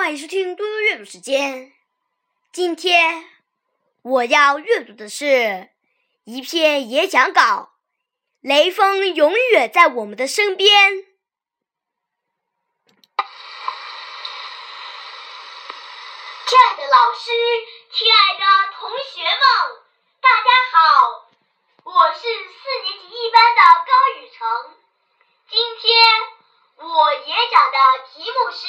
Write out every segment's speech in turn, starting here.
欢迎收听多多阅读时间。今天我要阅读的是一篇演讲稿，《雷锋永远在我们的身边》。亲爱的老师，亲爱的同学们，大家好，我是四年级一班的高雨成。今天我演讲的题目是。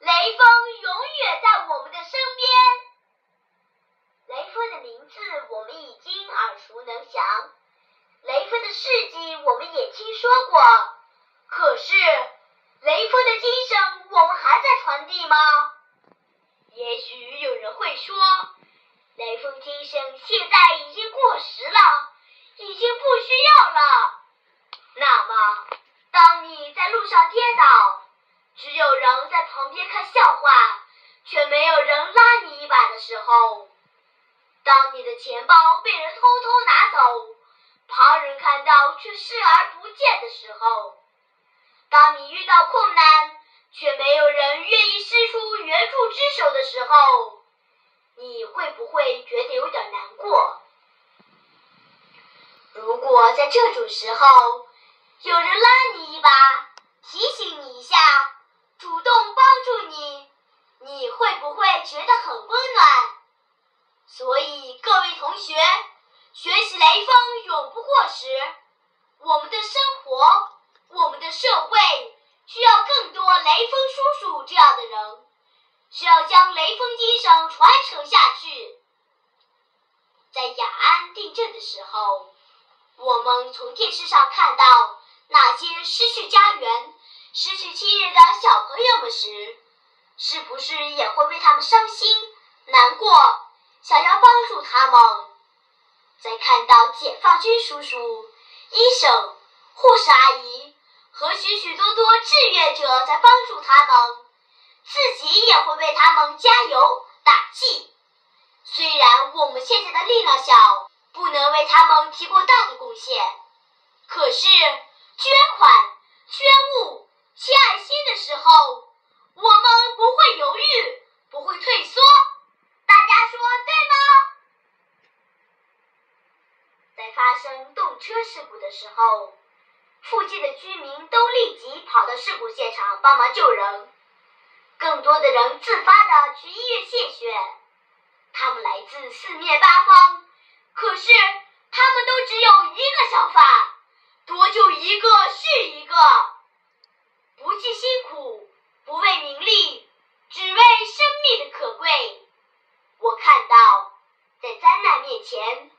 雷锋永远在我们的身边。雷锋的名字我们已经耳熟能详，雷锋的事迹我们也听说过。可是，雷锋的精神我们还在传递吗？也许有人会说，雷锋精神现在已经过时了，已经不需要了。那么，当你在路上跌倒，只有人在旁边看笑话，却没有人拉你一把的时候；当你的钱包被人偷偷拿走，旁人看到却视而不见的时候；当你遇到困难，却没有人愿意伸出援助之手的时候，你会不会觉得有点难过？如果在这种时候有人拉你一把，提醒你一下。主动帮助你，你会不会觉得很温暖？所以各位同学，学习雷锋永不过时。我们的生活，我们的社会需要更多雷锋叔叔这样的人，需要将雷锋精神传承下去。在雅安地震的时候，我们从电视上看到那些失去家园。失去亲人的小朋友们时，是不是也会为他们伤心难过，想要帮助他们？在看到解放军叔叔、医生、护士阿姨和许许多多志愿者在帮助他们，自己也会为他们加油打气。虽然我们现在的力量小，不能为他们提供大的贡献，可是捐款、捐物。献爱心的时候，我们不会犹豫，不会退缩。大家说对吗？在发生动车事故的时候，附近的居民都立即跑到事故现场帮忙救人，更多的人自发的去医院献血。他们来自四面八方，可是他们都只有一个想法：多救一个是一个。不计辛苦，不为名利，只为生命的可贵。我看到，在灾难面前，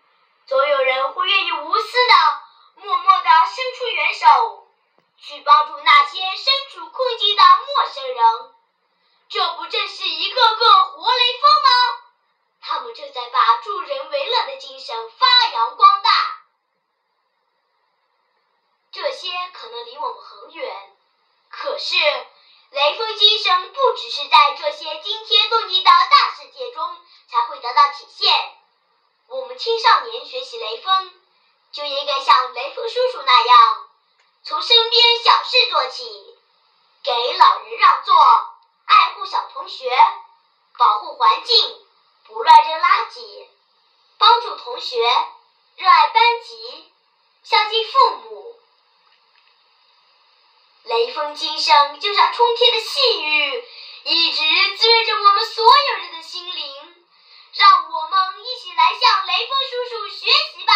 总有人会愿意无私的、默默的伸出援手，去帮助那些身处困境的陌生人。这不正是一个个活雷锋吗？他们正在把助人为乐的精神发扬光大。这些可能离我们很远。可是，雷锋精神不只是在这些惊天动地的大事件中才会得到体现。我们青少年学习雷锋，就应该像雷锋叔叔那样，从身边小事做起，给老人让座，爱护小同学，保护环境，不乱扔垃圾，帮助同学，热爱班级，孝敬父母。雷锋精神就像冲天的细雨，一直滋润着我们所有人的心灵。让我们一起来向雷锋叔叔学习吧！